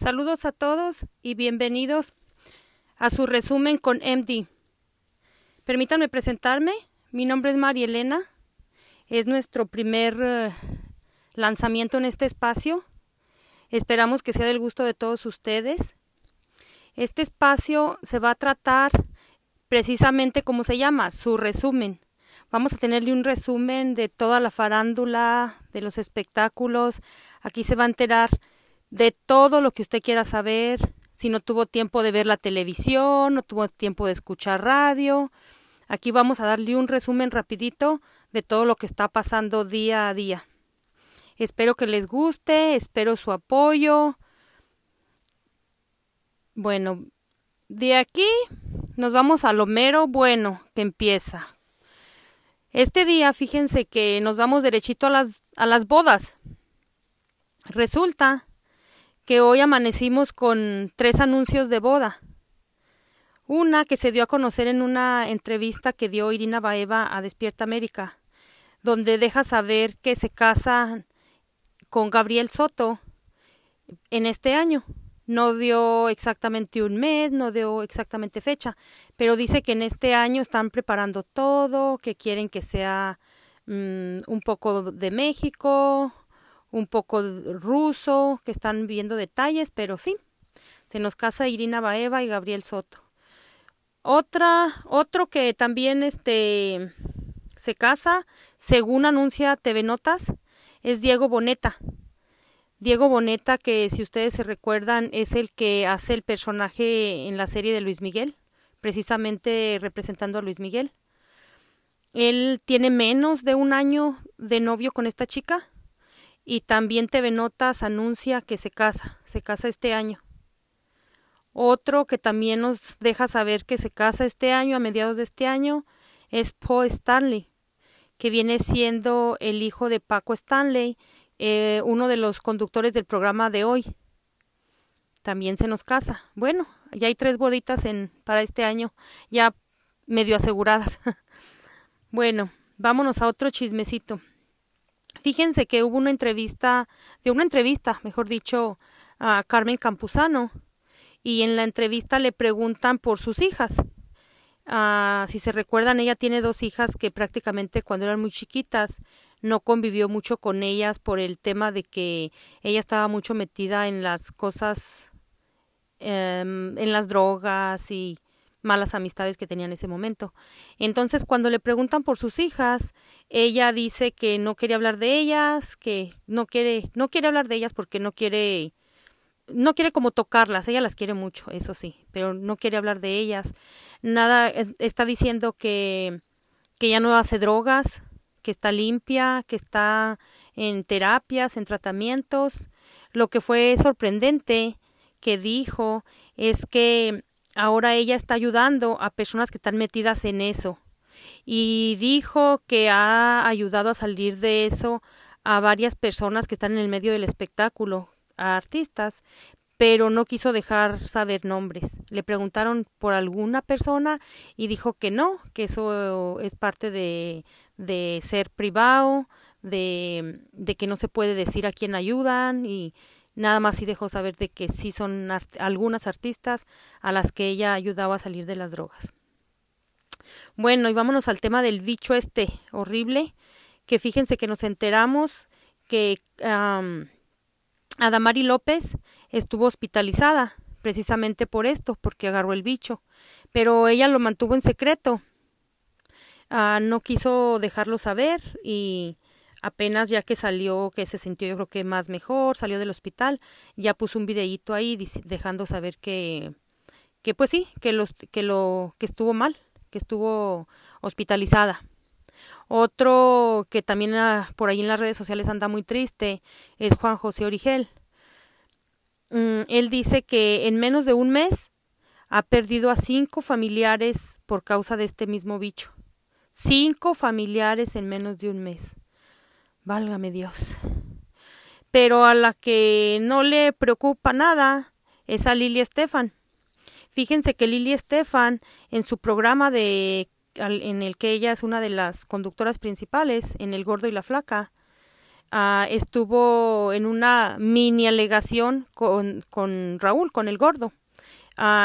Saludos a todos y bienvenidos a su resumen con MD. Permítanme presentarme. Mi nombre es María Elena. Es nuestro primer eh, lanzamiento en este espacio. Esperamos que sea del gusto de todos ustedes. Este espacio se va a tratar precisamente como se llama, su resumen. Vamos a tenerle un resumen de toda la farándula, de los espectáculos. Aquí se va a enterar de todo lo que usted quiera saber, si no tuvo tiempo de ver la televisión, no tuvo tiempo de escuchar radio. Aquí vamos a darle un resumen rapidito de todo lo que está pasando día a día. Espero que les guste, espero su apoyo. Bueno, de aquí nos vamos a lo mero bueno que empieza. Este día, fíjense que nos vamos derechito a las, a las bodas. Resulta que hoy amanecimos con tres anuncios de boda. Una que se dio a conocer en una entrevista que dio Irina Baeva a Despierta América, donde deja saber que se casa con Gabriel Soto en este año. No dio exactamente un mes, no dio exactamente fecha, pero dice que en este año están preparando todo, que quieren que sea mm, un poco de México, un poco ruso, que están viendo detalles, pero sí, se nos casa Irina Baeva y Gabriel Soto. Otra, otro que también este se casa, según anuncia TV Notas, es Diego Boneta. Diego Boneta, que si ustedes se recuerdan, es el que hace el personaje en la serie de Luis Miguel, precisamente representando a Luis Miguel. Él tiene menos de un año de novio con esta chica y también TV Notas anuncia que se casa, se casa este año. Otro que también nos deja saber que se casa este año, a mediados de este año, es Paul Stanley, que viene siendo el hijo de Paco Stanley, eh, uno de los conductores del programa de hoy. También se nos casa. Bueno, ya hay tres boditas en, para este año, ya medio aseguradas. bueno, vámonos a otro chismecito. Fíjense que hubo una entrevista, de una entrevista, mejor dicho, a Carmen Campuzano, y en la entrevista le preguntan por sus hijas. Ah, si se recuerdan, ella tiene dos hijas que prácticamente cuando eran muy chiquitas no convivió mucho con ellas por el tema de que ella estaba mucho metida en las cosas, em, en las drogas y malas amistades que tenía en ese momento. Entonces, cuando le preguntan por sus hijas, ella dice que no quiere hablar de ellas, que no quiere, no quiere hablar de ellas porque no quiere, no quiere como tocarlas, ella las quiere mucho, eso sí, pero no quiere hablar de ellas. Nada, eh, está diciendo que, que ya no hace drogas, que está limpia, que está en terapias, en tratamientos. Lo que fue sorprendente que dijo es que ahora ella está ayudando a personas que están metidas en eso. Y dijo que ha ayudado a salir de eso a varias personas que están en el medio del espectáculo, a artistas, pero no quiso dejar saber nombres. Le preguntaron por alguna persona y dijo que no, que eso es parte de, de ser privado, de, de que no se puede decir a quién ayudan y Nada más sí dejó saber de que sí son algunas artistas a las que ella ayudaba a salir de las drogas. Bueno, y vámonos al tema del bicho este horrible, que fíjense que nos enteramos que Adamari López estuvo hospitalizada precisamente por esto, porque agarró el bicho, pero ella lo mantuvo en secreto. Ah, no quiso dejarlo saber y apenas ya que salió, que se sintió yo creo que más mejor, salió del hospital, ya puso un videíto ahí dejando saber que, que pues sí, que, los, que, lo, que estuvo mal, que estuvo hospitalizada. Otro que también ah, por ahí en las redes sociales anda muy triste es Juan José Origel. Mm, él dice que en menos de un mes ha perdido a cinco familiares por causa de este mismo bicho. Cinco familiares en menos de un mes. Válgame Dios. Pero a la que no le preocupa nada es a Lili Estefan. Fíjense que Lili Estefan en su programa de en el que ella es una de las conductoras principales, en El Gordo y la Flaca, ah, estuvo en una mini alegación con, con Raúl, con el gordo.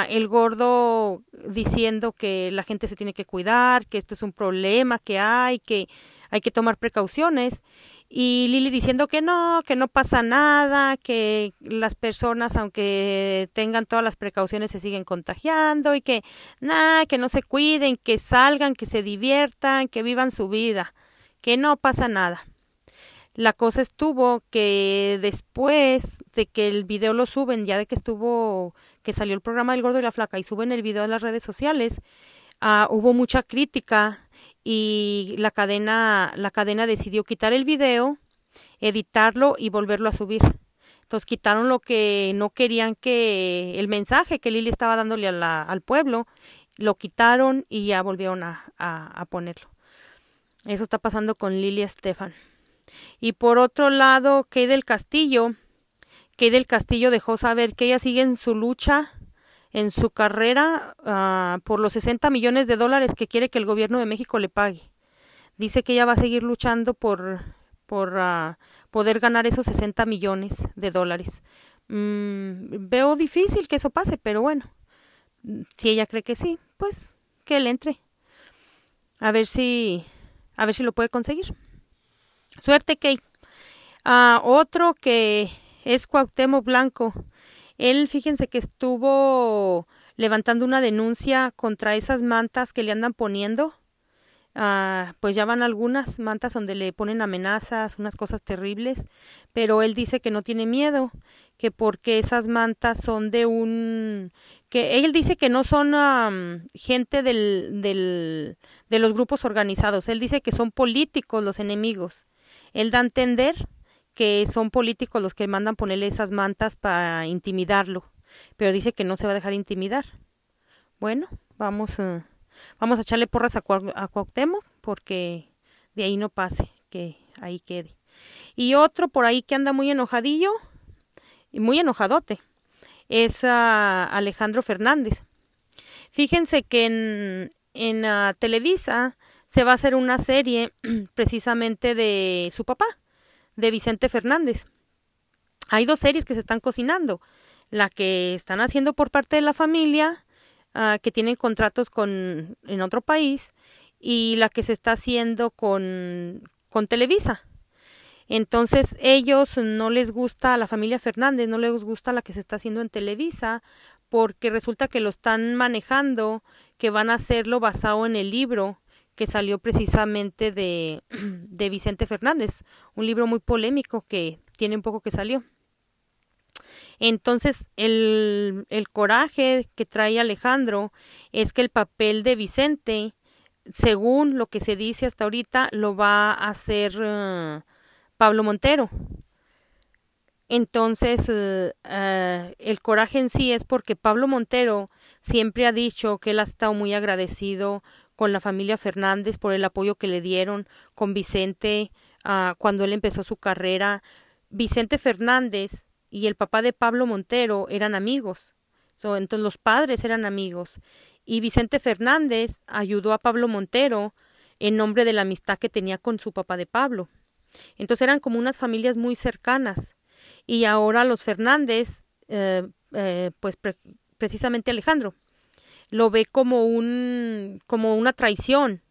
El gordo diciendo que la gente se tiene que cuidar, que esto es un problema que hay, que hay que tomar precauciones. Y Lili diciendo que no, que no pasa nada, que las personas, aunque tengan todas las precauciones, se siguen contagiando y que nada, que no se cuiden, que salgan, que se diviertan, que vivan su vida, que no pasa nada. La cosa estuvo que después de que el video lo suben, ya de que estuvo, que salió el programa del gordo y la flaca y suben el video a las redes sociales, uh, hubo mucha crítica y la cadena, la cadena decidió quitar el video, editarlo y volverlo a subir. Entonces quitaron lo que no querían que el mensaje que Lili estaba dándole al pueblo, lo quitaron y ya volvieron a, a, ponerlo. Eso está pasando con Lili Estefan. Y por otro lado, Kay del Castillo, Kay del Castillo dejó saber que ella sigue en su lucha en su carrera uh, por los 60 millones de dólares que quiere que el gobierno de México le pague. Dice que ella va a seguir luchando por, uh, poder ganar esos 60 millones de dólares. Mm, veo difícil que eso pase, pero bueno, si ella cree que sí, pues que él entre. A ver si, a ver si lo puede conseguir. Suerte, Kate. Uh, otro que es Cuauhtémoc Blanco él, fíjense que estuvo levantando una denuncia contra esas mantas que le andan poniendo. Ah, pues ya van algunas mantas donde le ponen amenazas, unas cosas terribles, pero él dice que no tiene miedo, que porque esas mantas son de un que él dice que no son gente del, del, de los grupos organizados, él dice que son políticos los enemigos. Él da a entender que son políticos los que mandan ponerle esas mantas para intimidarlo, pero dice que no se va a dejar intimidar. Bueno, vamos, a vamos a echarle porras a, a Cuauhtémoc porque de ahí no pase, que ahí quede. Y otro por ahí que anda muy enojadillo, muy enojadote, es Alejandro Fernández. Fíjense que en, en ah, Televisa se va a hacer una serie precisamente de su papá, de Vicente Fernández. Hay dos series que se están cocinando. La que están haciendo por parte de la familia, uh, que tienen contratos con en otro país, y la que se está haciendo con, con Televisa. Entonces ellos no les gusta a la familia Fernández, no les gusta la que se está haciendo en Televisa, porque resulta que lo están manejando, que van a hacerlo basado en el libro que salió precisamente de, de Vicente Fernández, un libro muy polémico que tiene un poco que salió. Entonces, el, el coraje que trae Alejandro es que el papel de Vicente, según lo que se dice hasta ahorita, lo va a hacer uh, Pablo Montero. Entonces, uh, uh, el coraje en sí es porque Pablo Montero siempre ha dicho que él ha estado muy agradecido con la familia Fernández por el apoyo que le dieron, con Vicente uh, cuando él empezó su carrera. Vicente Fernández y el papá de Pablo Montero eran amigos, so, entonces los padres eran amigos. Y Vicente Fernández ayudó a Pablo Montero en nombre de la amistad que tenía con su papá de Pablo. Entonces eran como unas familias muy cercanas. Y ahora los Fernández, eh, eh, pues pre precisamente Alejandro, lo ve como un como una traición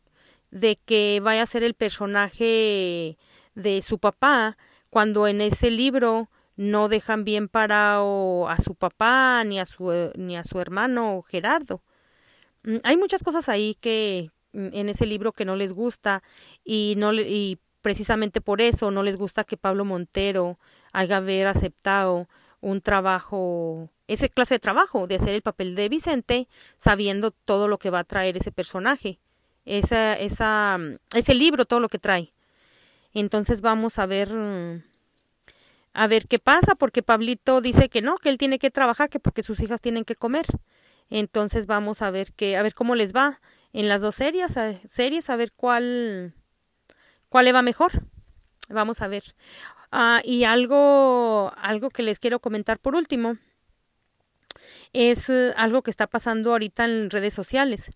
de que vaya a ser el personaje de su papá cuando en ese libro no dejan bien parado a su papá ni a su ni a su hermano Gerardo. Mm, hay muchas cosas ahí que mm, en ese libro que no les gusta y no y precisamente por eso no les gusta que Pablo Montero haya haber aceptado un trabajo ese clase de trabajo, de hacer el papel de Vicente, sabiendo todo lo que va a traer ese personaje, esa, esa, ese libro, todo lo que trae. Entonces vamos a ver, a ver qué pasa, porque Pablito dice que no, que él tiene que trabajar, que porque sus hijas tienen que comer. Entonces vamos a ver qué, a ver cómo les va en las dos series, a, series, a ver cuál, cuál le va mejor. Vamos a ver. Ah, y algo, algo que les quiero comentar por último es eh, algo que está pasando ahorita en redes sociales.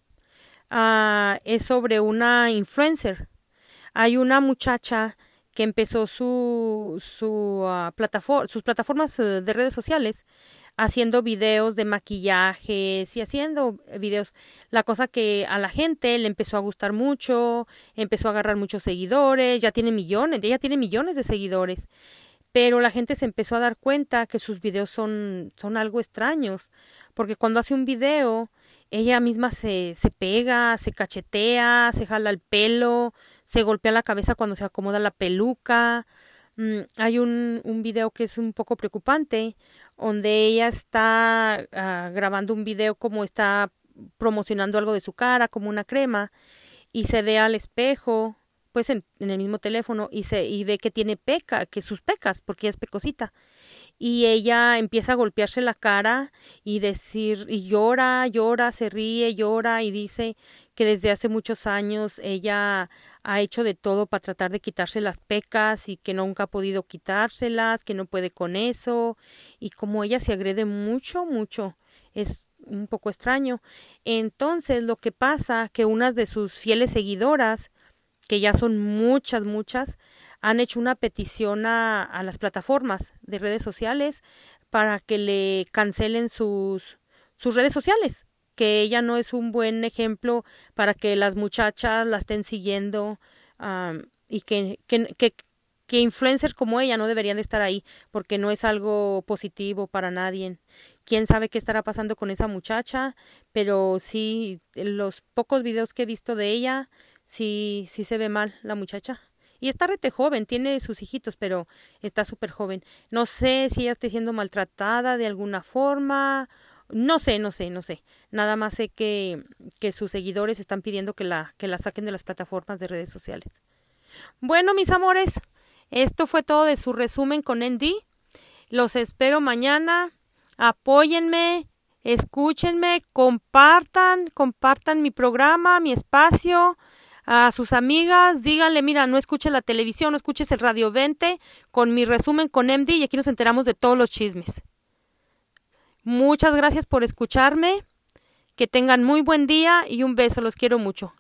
Uh, es sobre una influencer. Hay una muchacha que empezó su, su ah, plataforma, sus plataformas eh, de redes sociales haciendo videos de maquillajes y haciendo videos. La cosa que a la gente le empezó a gustar mucho, empezó a agarrar muchos seguidores, ya tiene millones, ella tiene millones de seguidores. Pero la gente se empezó a dar cuenta que sus videos son, son algo extraños, porque cuando hace un video, ella misma se, se pega, se cachetea, se jala el pelo, se golpea la cabeza cuando se acomoda la peluca. Mm, hay un, un video que es un poco preocupante, donde ella está ah, grabando un video como está promocionando algo de su cara, como una crema, y se ve al espejo, pues en, en, el mismo teléfono, y se y ve que tiene peca, que sus pecas, porque es pecosita. Y ella empieza a golpearse la cara y decir, y llora, llora, se ríe, llora, y dice que desde hace muchos años ella ha hecho de todo para tratar de quitarse las pecas y que nunca ha podido quitárselas, que no puede con eso y como ella se agrede mucho, mucho. Es un poco extraño. Entonces lo que pasa que unas de sus fieles seguidoras, que ya son muchas, muchas, han hecho una petición a, a las plataformas de redes sociales para que le cancelen sus, sus redes sociales que ella no es un buen ejemplo para que las muchachas la estén siguiendo y que, que, que, que, influencers como ella no deberían de estar ahí porque no es algo positivo para nadie. Quién sabe qué estará pasando con esa muchacha, pero sí, los pocos videos que he visto de ella, sí, sí se ve mal la muchacha. Y está rete joven, tiene sus hijitos, pero está súper joven. No sé si ella está siendo maltratada de alguna forma no sé, no sé, no sé. Nada más sé que, que sus seguidores están pidiendo que la, que la saquen de las plataformas de redes sociales. Bueno, mis amores, esto fue todo de su resumen con Andy. Los espero mañana. Apóyenme, escúchenme, compartan, compartan mi programa, mi espacio a sus amigas, díganle, mira, no escuches la televisión, no escuches el Radio 20 con mi resumen con MD y aquí nos enteramos de todos los chismes. Muchas gracias por escucharme. Que tengan muy buen día y un beso. Los quiero mucho.